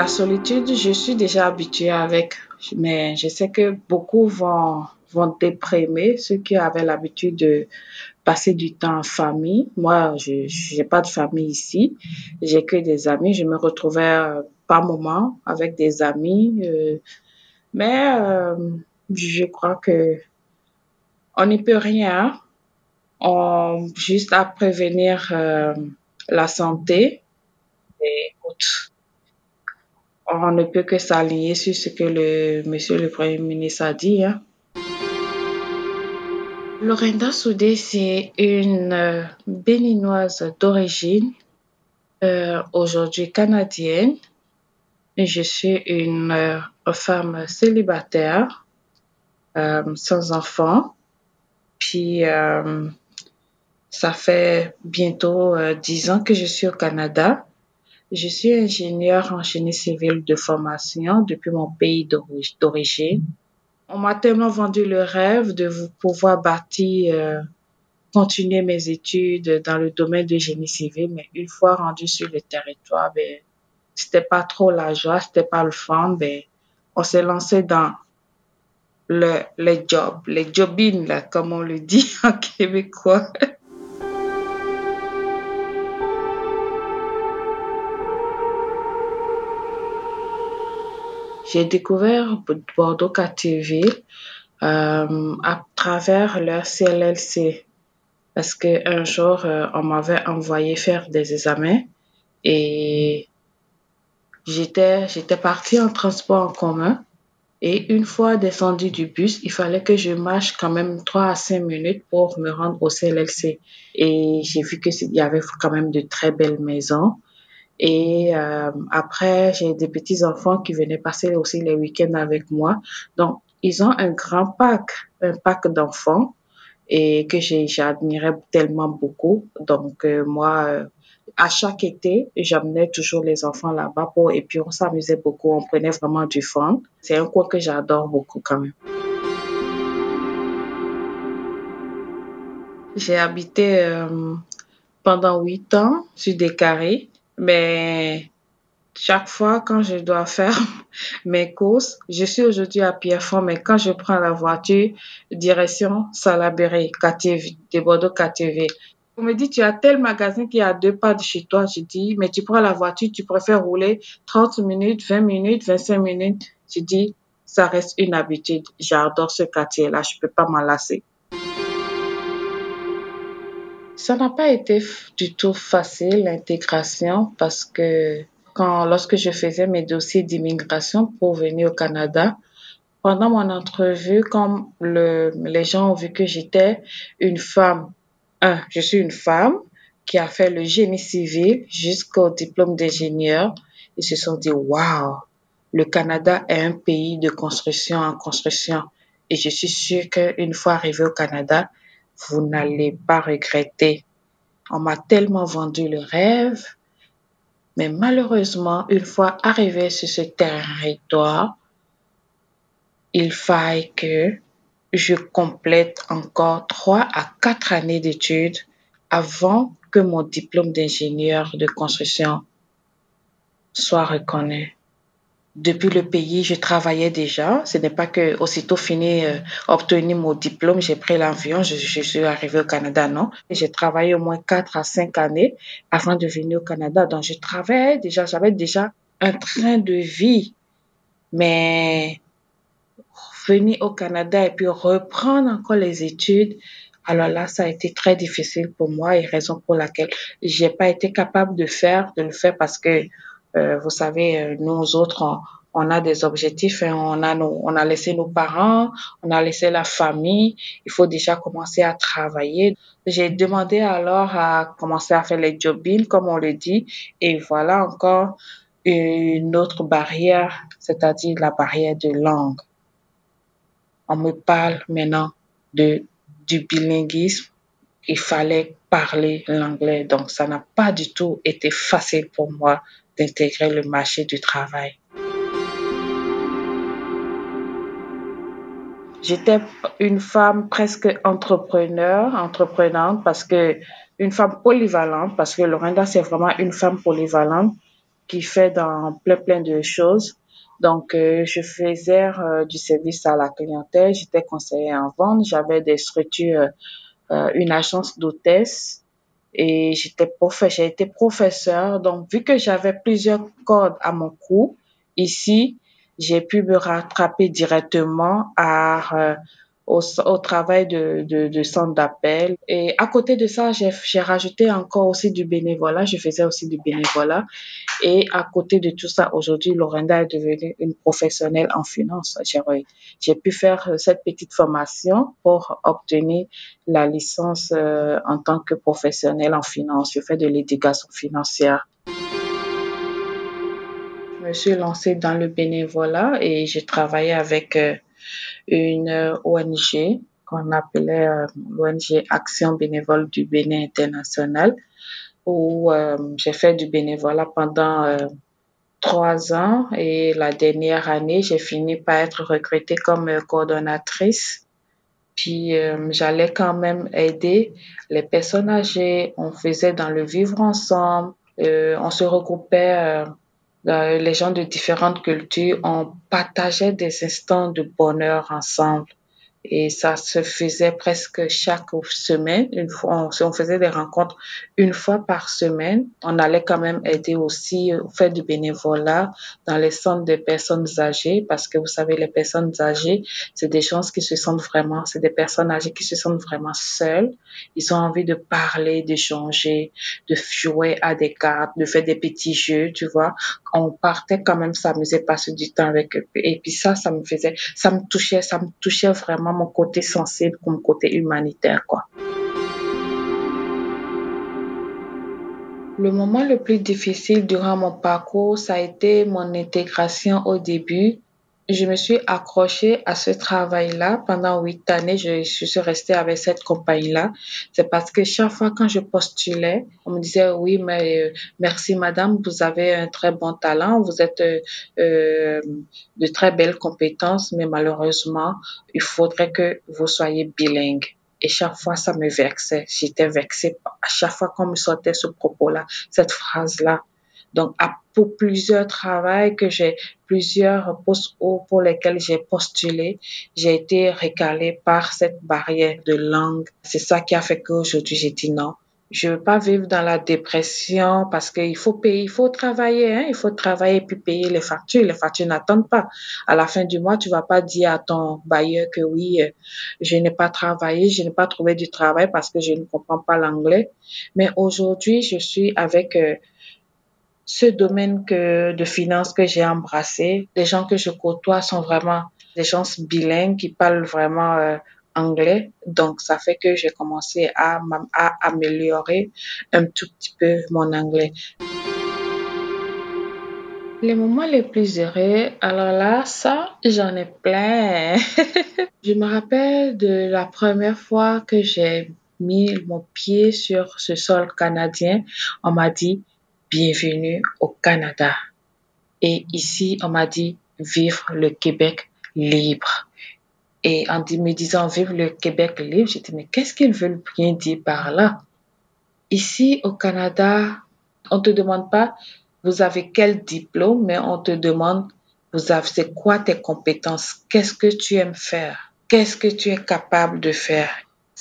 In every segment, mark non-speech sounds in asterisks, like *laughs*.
La solitude, je suis déjà habituée avec, mais je sais que beaucoup vont, vont déprimer, ceux qui avaient l'habitude de passer du temps en famille. Moi, je n'ai pas de famille ici, j'ai que des amis. Je me retrouvais euh, par moments avec des amis, euh, mais euh, je crois que on n'y peut rien. On juste à prévenir la santé et autres on ne peut que s'aligner sur ce que le monsieur le Premier ministre a dit. Hein. Lorinda Soudé, c'est une euh, béninoise d'origine, euh, aujourd'hui canadienne. Je suis une euh, femme célibataire, sans enfant. Puis, ça fait bientôt dix ans que je suis au Canada. Je suis ingénieure en génie civil de formation depuis mon pays d'origine. On m'a tellement vendu le rêve de pouvoir bâtir, euh, continuer mes études dans le domaine du génie civil, mais une fois rendu sur le territoire, ben, c'était pas trop la joie, c'était pas le fun, ben, on s'est lancé dans le, les jobs, les jobines, là, comme on le dit *laughs* en québécois. J'ai découvert Bordeaux KTV euh, à travers leur CLLC parce que un jour euh, on m'avait envoyé faire des examens et j'étais j'étais partie en transport en commun. Et une fois descendu du bus, il fallait que je marche quand même 3 à 5 minutes pour me rendre au CLLC et j'ai vu que il y avait quand même de très belles maisons et euh, après, j'ai des petits-enfants qui venaient passer aussi les week-ends avec moi. Donc, ils ont un grand pack, un pack d'enfants et que j'admirais tellement beaucoup. Donc, euh, moi, euh, à chaque été, j'amenais toujours les enfants là-bas pour, et puis on s'amusait beaucoup, on prenait vraiment du fun. C'est un coin que j'adore beaucoup quand même. J'ai habité pendant huit ans sur des carrés mais chaque fois quand je dois faire *laughs* mes courses, je suis aujourd'hui à Pierrefonds, mais quand je prends la voiture, direction Salaberry, KTV, de Bordeaux KTV. On me dit, tu as tel magasin qui est à deux pas de chez toi. Je dis, mais tu prends la voiture, tu préfères rouler 30 minutes, 20 minutes, 25 minutes. Je dis, ça reste une habitude. J'adore ce quartier-là, je peux pas m'en lasser. Ça n'a pas été du tout facile, l'intégration, parce que quand, lorsque je faisais mes dossiers d'immigration pour venir au Canada, pendant mon entrevue, comme le, les gens ont vu que j'étais une femme, un, je suis une femme qui a fait le génie civil jusqu'au diplôme d'ingénieur, ils se sont dit, waouh, le Canada est un pays de construction en construction. Et je suis sûre qu'une fois arrivé au Canada, vous n'allez pas regretter. On m'a tellement vendu le rêve, mais malheureusement, une fois arrivé sur ce territoire, il faille que je complète encore trois à quatre années d'études avant que mon diplôme d'ingénieur de construction soit reconnu depuis le pays, je travaillais déjà. Ce n'est pas que aussitôt fini euh, obtenu mon diplôme, j'ai pris l'avion, je, suis arrivée au Canada, non. J'ai travaillé au moins quatre à cinq années avant de venir au Canada. Donc, je travaillais déjà, j'avais déjà un train de vie. Mais venir au Canada et puis reprendre encore les études, alors là, ça a été très difficile pour moi et raison pour laquelle j'ai pas été capable de faire, de le faire parce que vous savez, euh, nous autres, on, a des objectifs, hein, on a on a laissé nos parents, on a laissé la famille. Il faut déjà commencer à travailler. J'ai demandé alors à commencer à faire les jobines, comme on le dit, et voilà encore une autre barrière, c'est-à-dire la barrière de langue. On me parle maintenant de du bilinguisme. Il fallait parler l'anglais, donc ça n'a pas du tout été facile pour moi d'intégrer le marché du travail. J'étais une femme presque entrepreneur, entreprenante parce que une femme polyvalente parce que Lorinda c'est vraiment une femme polyvalente qui fait dans plein plein de choses. Donc, euh, je faisais euh, du service à la clientèle, j'étais conseiller en vente, j'avais des structures, euh, une agence d'hôtesse et j'étais prof, j'ai été professeur. Donc, vu que j'avais plusieurs cordes à mon cou, ici, j'ai pu me rattraper directement à, euh, au, au travail de, de, de centre d'appel. Et à côté de ça, j'ai, rajouté encore aussi du bénévolat. Je faisais aussi du bénévolat. Et à côté de tout ça, aujourd'hui, Lorinda est devenue une professionnelle en finance. J'ai, j'ai pu faire cette petite formation pour obtenir la licence euh, en tant que professionnelle en finance. Je fais de l'éducation financière. Je me suis lancée dans le bénévolat et j'ai travaillé avec euh, une ONG qu'on appelait euh, l'ONG Action bénévole du Bénin international où euh, j'ai fait du bénévolat pendant euh, trois ans et la dernière année, j'ai fini par être recrutée comme euh, coordonnatrice. Puis euh, j'allais quand même aider les personnes âgées. On faisait dans le vivre ensemble. Euh, on se regroupait, euh, les gens de différentes cultures. On partageait des instants de bonheur ensemble. Et ça se faisait presque chaque semaine. Une fois, on, faisait des rencontres une fois par semaine. On allait quand même aider aussi, euh, faire du bénévolat dans les centres des personnes âgées parce que vous savez, les personnes âgées, c'est des gens qui se sentent vraiment, c'est des personnes âgées qui se sentent vraiment seules. Ils ont envie de parler, d'échanger, de jouer à des cartes, de faire des petits jeux, tu vois. On partait quand même s'amuser, passer du temps avec eux. Et puis ça, ça me faisait, ça me touchait, ça me touchait vraiment mon côté sensible, mon côté humanitaire, quoi. Le moment le plus difficile durant mon parcours, ça a été mon intégration au début. Je me suis accrochée à ce travail-là pendant huit années. Je, suis restée avec cette compagnie-là. C'est parce que chaque fois quand je postulais, on me disait oui, mais euh, merci madame, vous avez un très bon talent, vous êtes euh, euh, de très belles compétences, mais malheureusement, il faudrait que vous soyez bilingue. Et chaque fois, ça me vexait. J'étais vexée à chaque fois qu'on me sortait ce propos-là, cette phrase-là. Donc, pour plusieurs travails que j'ai, plusieurs postes pour lesquels j'ai postulé, j'ai été recalée par cette barrière de langue. C'est ça qui a fait qu'aujourd'hui, j'ai dit non. Je veux pas vivre dans la dépression parce qu'il faut payer, il faut travailler, hein, il faut travailler et puis payer les factures. Les factures n'attendent pas. À la fin du mois, tu vas pas dire à ton bailleur que oui, euh, je n'ai pas travaillé, je n'ai pas trouvé du travail parce que je ne comprends pas l'anglais. Mais aujourd'hui, je suis avec euh, ce domaine que, de finance que j'ai embrassé. Les gens que je côtoie sont vraiment des gens bilingues qui parlent vraiment euh, anglais. Donc, ça fait que j'ai commencé à, à améliorer un tout petit peu mon anglais. Les moments les plus heureux, alors là, ça, j'en ai plein. *laughs* Je me rappelle de la première fois que j'ai mis mon pied sur ce sol canadien. On m'a dit, bienvenue au Canada. Et ici, on m'a dit, vivre le Québec libre. Et en me disant, vivre le Québec libre, j'ai dit, mais qu'est-ce qu'ils veulent bien dire par là? Ici, au Canada, on te demande pas, vous avez quel diplôme, mais on te demande, vous avez, c'est quoi tes compétences? Qu'est-ce que tu aimes faire? Qu'est-ce que tu es capable de faire?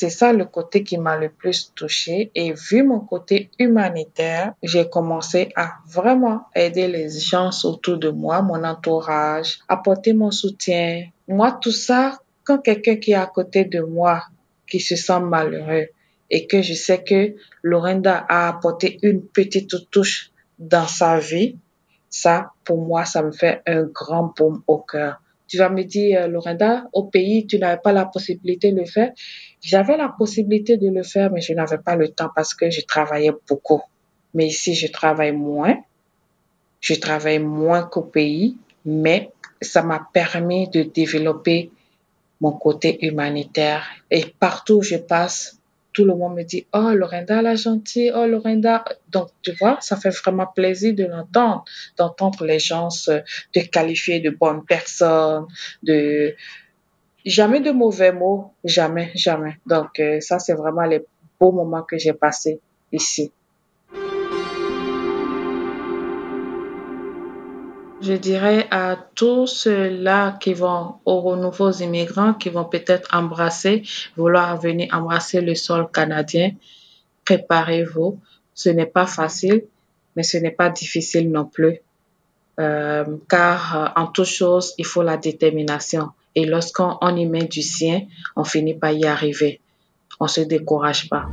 C'est ça le côté qui m'a le plus touchée. Et vu mon côté humanitaire, j'ai commencé à vraiment aider les gens autour de moi, mon entourage, apporter mon soutien. Moi, tout ça, quand quelqu'un qui est à côté de moi, qui se sent malheureux, et que je sais que Lorinda a apporté une petite touche dans sa vie, ça, pour moi, ça me fait un grand baume au cœur. Tu vas me dire, euh, Lorinda, au pays, tu n'avais pas la possibilité de le faire. J'avais la possibilité de le faire, mais je n'avais pas le temps parce que je travaillais beaucoup. Mais ici, je travaille moins. Je travaille moins qu'au pays, mais ça m'a permis de développer mon côté humanitaire. Et partout où je passe, tout le monde me dit, oh, Lorinda la gentille, oh, Lorinda. Donc, tu vois, ça fait vraiment plaisir de l'entendre, d'entendre les gens se, te qualifier de bonne personne, de, jamais de mauvais mots, jamais, jamais. Donc, euh, ça, c'est vraiment les beaux moments que j'ai passés ici. Je dirais à tous ceux-là qui vont, aux nouveaux immigrants qui vont peut-être embrasser, vouloir venir embrasser le sol canadien, préparez-vous. Ce n'est pas facile, mais ce n'est pas difficile non plus. Euh, car euh, en toute chose, il faut la détermination. Et lorsqu'on y met du sien, on finit par y arriver. On se décourage pas.